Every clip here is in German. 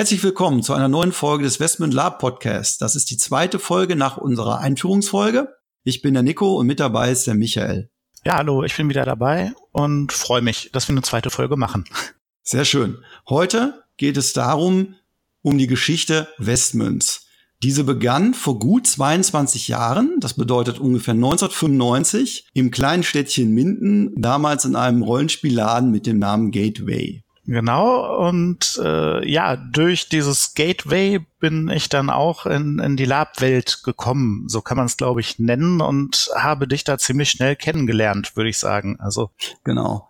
Herzlich willkommen zu einer neuen Folge des Westmund Lab Podcasts. Das ist die zweite Folge nach unserer Einführungsfolge. Ich bin der Nico und mit dabei ist der Michael. Ja, hallo, ich bin wieder dabei und freue mich, dass wir eine zweite Folge machen. Sehr schön. Heute geht es darum, um die Geschichte Westmunds. Diese begann vor gut 22 Jahren, das bedeutet ungefähr 1995, im kleinen Städtchen Minden, damals in einem Rollenspielladen mit dem Namen Gateway. Genau, und äh, ja, durch dieses Gateway bin ich dann auch in, in die Lab-Welt gekommen, so kann man es, glaube ich, nennen, und habe dich da ziemlich schnell kennengelernt, würde ich sagen. Also Genau.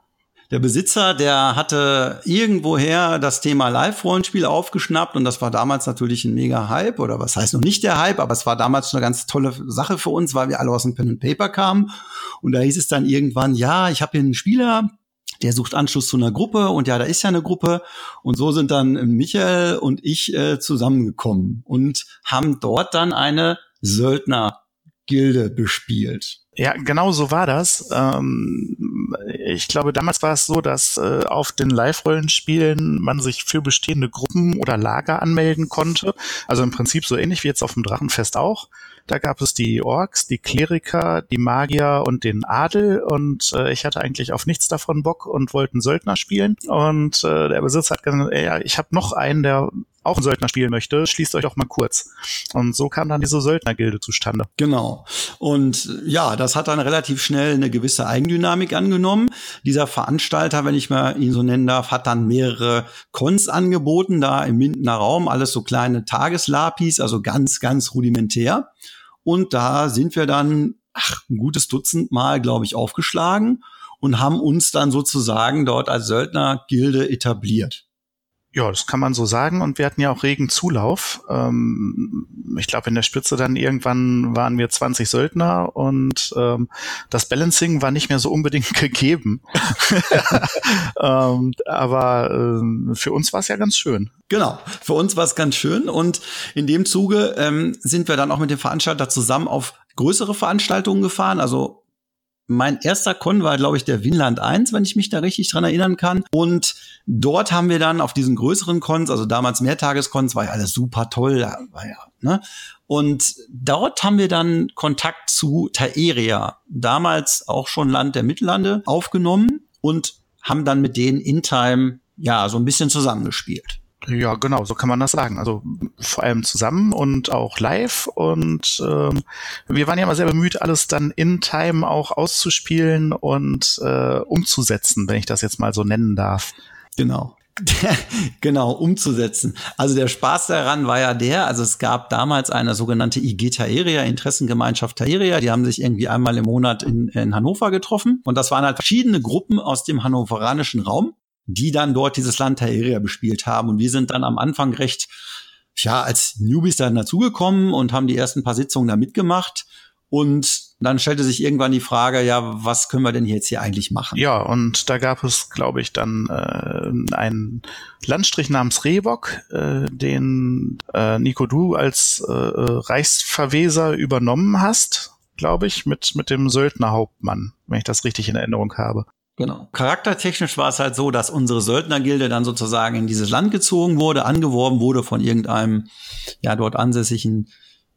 Der Besitzer, der hatte irgendwoher das Thema Live-Rollenspiel aufgeschnappt und das war damals natürlich ein mega Hype oder was heißt noch nicht der Hype, aber es war damals eine ganz tolle Sache für uns, weil wir alle aus dem Pen and Paper kamen und da hieß es dann irgendwann, ja, ich habe hier einen Spieler, der sucht Anschluss zu einer Gruppe und ja, da ist ja eine Gruppe und so sind dann Michael und ich äh, zusammengekommen und haben dort dann eine Söldnergilde bespielt. Ja, genau so war das. Ähm, ich glaube, damals war es so, dass äh, auf den Live-Rollenspielen man sich für bestehende Gruppen oder Lager anmelden konnte. Also im Prinzip so ähnlich wie jetzt auf dem Drachenfest auch. Da gab es die Orks, die Kleriker, die Magier und den Adel und äh, ich hatte eigentlich auf nichts davon Bock und wollte einen Söldner spielen. Und äh, der Besitzer hat gesagt, ja, ich habe noch einen, der auch einen Söldner spielen möchte, schließt euch doch mal kurz. Und so kam dann diese Söldnergilde zustande. Genau. Und ja, das hat dann relativ schnell eine gewisse Eigendynamik angenommen. Dieser Veranstalter, wenn ich mal ihn so nennen darf, hat dann mehrere Cons angeboten, da im Mindener Raum, alles so kleine Tageslapis, also ganz, ganz rudimentär. Und da sind wir dann, ach, ein gutes Dutzend Mal, glaube ich, aufgeschlagen und haben uns dann sozusagen dort als Söldnergilde etabliert. Ja, das kann man so sagen. Und wir hatten ja auch regen Zulauf. Ähm, ich glaube, in der Spitze dann irgendwann waren wir 20 Söldner und ähm, das Balancing war nicht mehr so unbedingt gegeben. ähm, aber ähm, für uns war es ja ganz schön. Genau, für uns war es ganz schön. Und in dem Zuge ähm, sind wir dann auch mit dem Veranstalter zusammen auf größere Veranstaltungen gefahren. Also mein erster Con war, glaube ich, der Winland 1, wenn ich mich da richtig dran erinnern kann. Und dort haben wir dann auf diesen größeren Cons, also damals Mehrtageskons, war ja alles super toll, war ja, ne? Und dort haben wir dann Kontakt zu Taeria, damals auch schon Land der Mittellande, aufgenommen und haben dann mit denen in Time ja so ein bisschen zusammengespielt. Ja, genau, so kann man das sagen. Also vor allem zusammen und auch live. Und ähm, wir waren ja immer sehr bemüht, alles dann in Time auch auszuspielen und äh, umzusetzen, wenn ich das jetzt mal so nennen darf. Genau. genau, umzusetzen. Also der Spaß daran war ja der, also es gab damals eine sogenannte IG Taeria, Interessengemeinschaft Taeria, die haben sich irgendwie einmal im Monat in, in Hannover getroffen und das waren halt verschiedene Gruppen aus dem hannoveranischen Raum die dann dort dieses Land Taeria bespielt haben. Und wir sind dann am Anfang recht, ja, als Newbies dann dazugekommen und haben die ersten paar Sitzungen da mitgemacht. Und dann stellte sich irgendwann die Frage, ja, was können wir denn jetzt hier eigentlich machen? Ja, und da gab es, glaube ich, dann äh, einen Landstrich namens Rehbock, äh, den äh, Nico du als äh, Reichsverweser übernommen hast, glaube ich, mit, mit dem Söldnerhauptmann, wenn ich das richtig in Erinnerung habe. Genau. Charaktertechnisch war es halt so, dass unsere Söldnergilde dann sozusagen in dieses Land gezogen wurde, angeworben wurde von irgendeinem, ja, dort ansässigen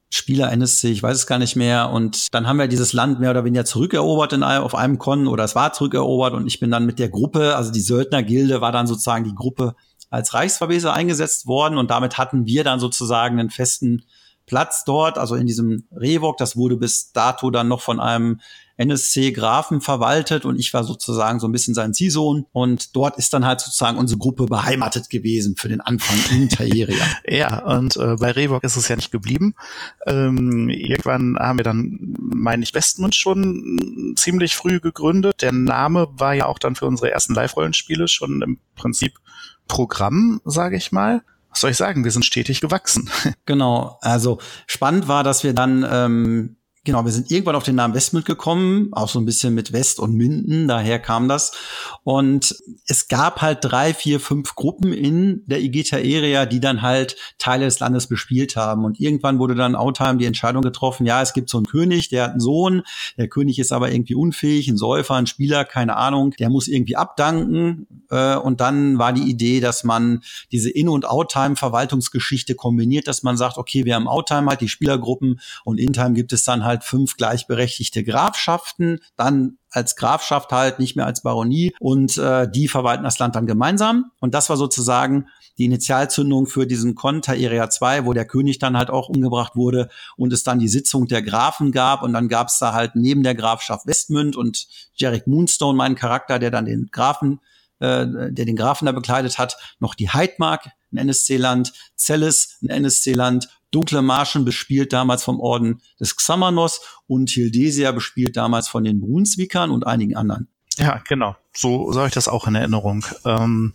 Spieler NSC, ich weiß es gar nicht mehr. Und dann haben wir dieses Land mehr oder weniger zurückerobert in, auf einem Con oder es war zurückerobert und ich bin dann mit der Gruppe, also die Söldnergilde war dann sozusagen die Gruppe als Reichsverweser eingesetzt worden und damit hatten wir dann sozusagen einen festen Platz dort, also in diesem Rehwok. Das wurde bis dato dann noch von einem NSC Grafen verwaltet und ich war sozusagen so ein bisschen sein Ziehsohn und dort ist dann halt sozusagen unsere Gruppe beheimatet gewesen für den Anfang in Taeria. ja, und äh, bei Rehbock ist es ja nicht geblieben. Ähm, irgendwann haben wir dann, meine ich, Westmund schon ziemlich früh gegründet. Der Name war ja auch dann für unsere ersten Live-Rollenspiele schon im Prinzip Programm, sage ich mal. Was soll ich sagen, wir sind stetig gewachsen. Genau, also spannend war, dass wir dann ähm, Genau, wir sind irgendwann auf den Namen Westmünd gekommen, auch so ein bisschen mit West und Minden, daher kam das. Und es gab halt drei, vier, fünf Gruppen in der Igeta Area, die dann halt Teile des Landes bespielt haben. Und irgendwann wurde dann Outheim die Entscheidung getroffen, ja, es gibt so einen König, der hat einen Sohn, der König ist aber irgendwie unfähig, ein Säufer, ein Spieler, keine Ahnung, der muss irgendwie abdanken. Äh, und dann war die Idee, dass man diese In- und Outtime-Verwaltungsgeschichte kombiniert, dass man sagt, okay, wir haben Outtime halt die Spielergruppen und Intime gibt es dann halt halt fünf gleichberechtigte Grafschaften, dann als Grafschaft halt, nicht mehr als Baronie und äh, die verwalten das Land dann gemeinsam. Und das war sozusagen die Initialzündung für diesen Konter Area 2, wo der König dann halt auch umgebracht wurde und es dann die Sitzung der Grafen gab und dann gab es da halt neben der Grafschaft Westmünd und Jarek Moonstone, mein Charakter, der dann den Grafen, äh, der den Grafen da bekleidet hat, noch die Heidmark, ein NSC-Land, Celles, ein NSC-Land Dunkle Marschen bespielt damals vom Orden des Xamanos und Hildesia bespielt damals von den Brunswickern und einigen anderen. Ja, genau. So, habe ich das auch in Erinnerung. Ähm,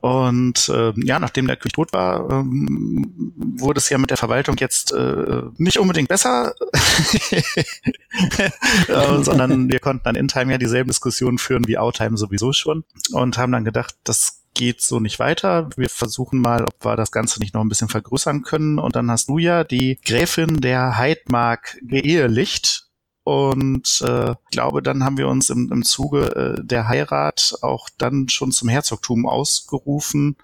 und äh, ja, nachdem der König tot war, ähm, wurde es ja mit der Verwaltung jetzt äh, nicht unbedingt besser, äh, sondern wir konnten dann in Time ja dieselben Diskussionen führen wie Outtime sowieso schon und haben dann gedacht, das geht so nicht weiter. Wir versuchen mal, ob wir das Ganze nicht noch ein bisschen vergrößern können. Und dann hast du ja die Gräfin der Heidmark geehelicht. Und äh, ich glaube, dann haben wir uns im, im Zuge äh, der Heirat auch dann schon zum Herzogtum ausgerufen,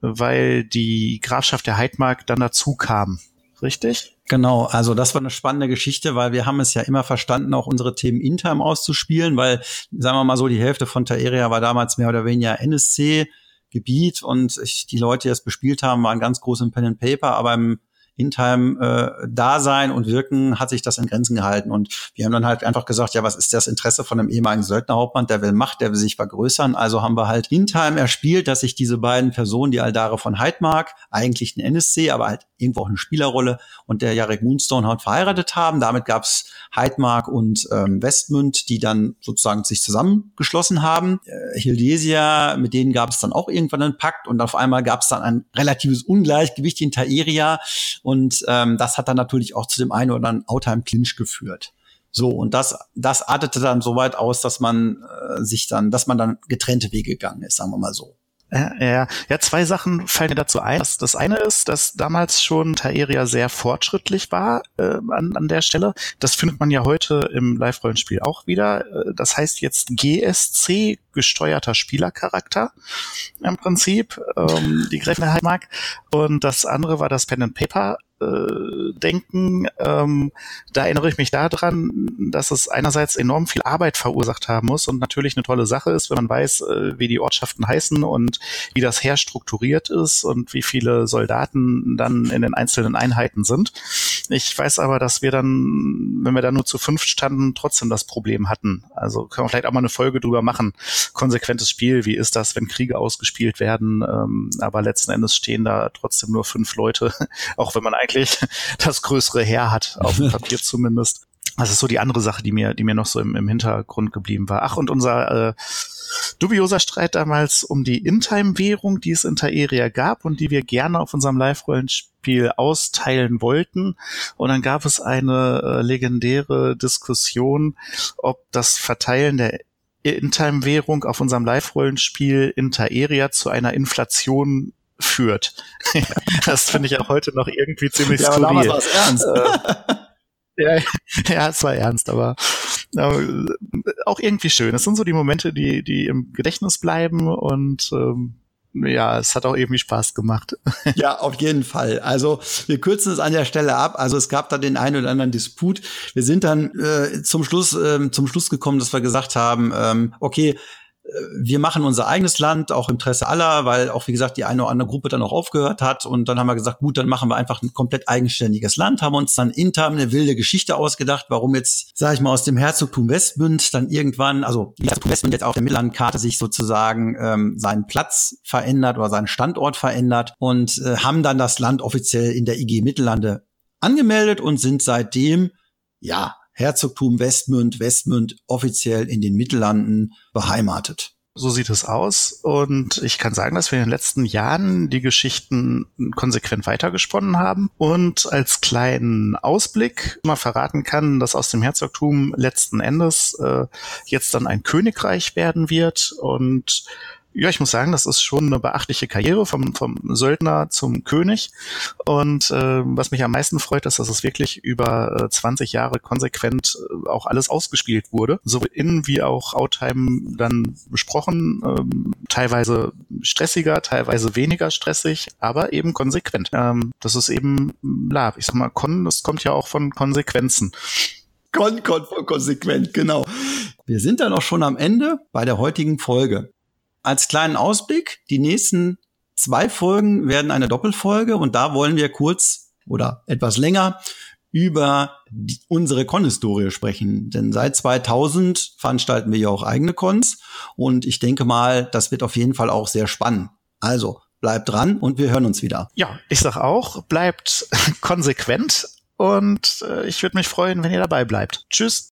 weil die Grafschaft der Heidmark dann dazu kam. Richtig? Genau, also das war eine spannende Geschichte, weil wir haben es ja immer verstanden, auch unsere Themen intern auszuspielen, weil, sagen wir mal so, die Hälfte von Taeria war damals mehr oder weniger NSC, Gebiet und ich, die Leute, die es bespielt haben, waren ganz groß im Pen and Paper, aber im In-Time-Dasein äh, und Wirken hat sich das in Grenzen gehalten. Und wir haben dann halt einfach gesagt, ja, was ist das Interesse von einem ehemaligen Söldnerhauptmann? Der will Macht, der will sich vergrößern. Also haben wir halt In-Time erspielt, dass sich diese beiden Personen, die Aldare von Heidmark, eigentlich ein NSC, aber halt irgendwo auch eine Spielerrolle und der Jarek Moonstone halt verheiratet haben. Damit gab es Heidmark und ähm, Westmünd, die dann sozusagen sich zusammengeschlossen haben. Äh, Hildesia, mit denen gab es dann auch irgendwann einen Pakt und auf einmal gab es dann ein relatives Ungleichgewicht in Taeria und ähm, das hat dann natürlich auch zu dem einen oder anderen Outtime-Clinch geführt. So, und das, das artete dann so weit aus, dass man äh, sich dann, dass man dann getrennte Wege gegangen ist, sagen wir mal so. Ja, ja, ja, zwei Sachen fallen mir dazu ein. Das, das eine ist, dass damals schon Taeria sehr fortschrittlich war äh, an, an der Stelle. Das findet man ja heute im Live-Rollenspiel auch wieder. Äh, das heißt jetzt GSC, gesteuerter Spielercharakter im Prinzip, ähm, die Gräfin Heimark. Und das andere war das Pen and Paper äh, denken. Ähm, da erinnere ich mich daran, dass es einerseits enorm viel Arbeit verursacht haben muss und natürlich eine tolle Sache ist, wenn man weiß, äh, wie die Ortschaften heißen und wie das Heer strukturiert ist und wie viele Soldaten dann in den einzelnen Einheiten sind. Ich weiß aber, dass wir dann, wenn wir da nur zu fünf standen, trotzdem das Problem hatten. Also können wir vielleicht auch mal eine Folge drüber machen. Konsequentes Spiel, wie ist das, wenn Kriege ausgespielt werden, ähm, aber letzten Endes stehen da trotzdem nur fünf Leute, auch wenn man eigentlich eigentlich das größere Heer hat, auf dem Papier zumindest. Das ist so die andere Sache, die mir, die mir noch so im, im Hintergrund geblieben war. Ach, und unser äh, dubioser Streit damals um die In-Time-Währung, die es in Taeria gab und die wir gerne auf unserem Live-Rollenspiel austeilen wollten. Und dann gab es eine äh, legendäre Diskussion, ob das Verteilen der In-Time-Währung auf unserem Live-Rollenspiel in Taeria zu einer Inflation führt. das finde ich auch heute noch irgendwie ziemlich ja, skurril. Damals war es ernst. Äh, ja, ja, es war ernst, aber auch irgendwie schön. Es sind so die Momente, die, die im Gedächtnis bleiben und ähm, ja, es hat auch irgendwie Spaß gemacht. Ja, auf jeden Fall. Also wir kürzen es an der Stelle ab. Also es gab da den einen oder anderen Disput. Wir sind dann äh, zum Schluss äh, zum Schluss gekommen, dass wir gesagt haben, ähm, okay, wir machen unser eigenes Land, auch im Interesse aller, weil auch, wie gesagt, die eine oder andere Gruppe dann auch aufgehört hat. Und dann haben wir gesagt, gut, dann machen wir einfach ein komplett eigenständiges Land, haben uns dann intern eine wilde Geschichte ausgedacht, warum jetzt, sage ich mal, aus dem Herzogtum Westmünd dann irgendwann, also Herzogtum Westmünd jetzt auf der Mittellandkarte sich sozusagen ähm, seinen Platz verändert oder seinen Standort verändert und äh, haben dann das Land offiziell in der IG Mittellande angemeldet und sind seitdem, ja, Herzogtum Westmünd, Westmünd offiziell in den Mittellanden beheimatet. So sieht es aus. Und ich kann sagen, dass wir in den letzten Jahren die Geschichten konsequent weitergesponnen haben und als kleinen Ausblick mal verraten kann, dass aus dem Herzogtum letzten Endes äh, jetzt dann ein Königreich werden wird und ja, ich muss sagen, das ist schon eine beachtliche Karriere vom, vom Söldner zum König. Und äh, was mich am meisten freut, ist, dass es wirklich über äh, 20 Jahre konsequent äh, auch alles ausgespielt wurde. So in wie auch Outtime dann besprochen. Ähm, teilweise stressiger, teilweise weniger stressig, aber eben konsequent. Ähm, das ist eben, la, ich sag mal, Kon, das kommt ja auch von Konsequenzen. Kon, kon, konsequent, genau. Wir sind dann auch schon am Ende bei der heutigen Folge als kleinen Ausblick, die nächsten zwei Folgen werden eine Doppelfolge und da wollen wir kurz oder etwas länger über die, unsere Con-Historie sprechen. Denn seit 2000 veranstalten wir ja auch eigene Cons und ich denke mal, das wird auf jeden Fall auch sehr spannend. Also bleibt dran und wir hören uns wieder. Ja, ich sag auch, bleibt konsequent und äh, ich würde mich freuen, wenn ihr dabei bleibt. Tschüss.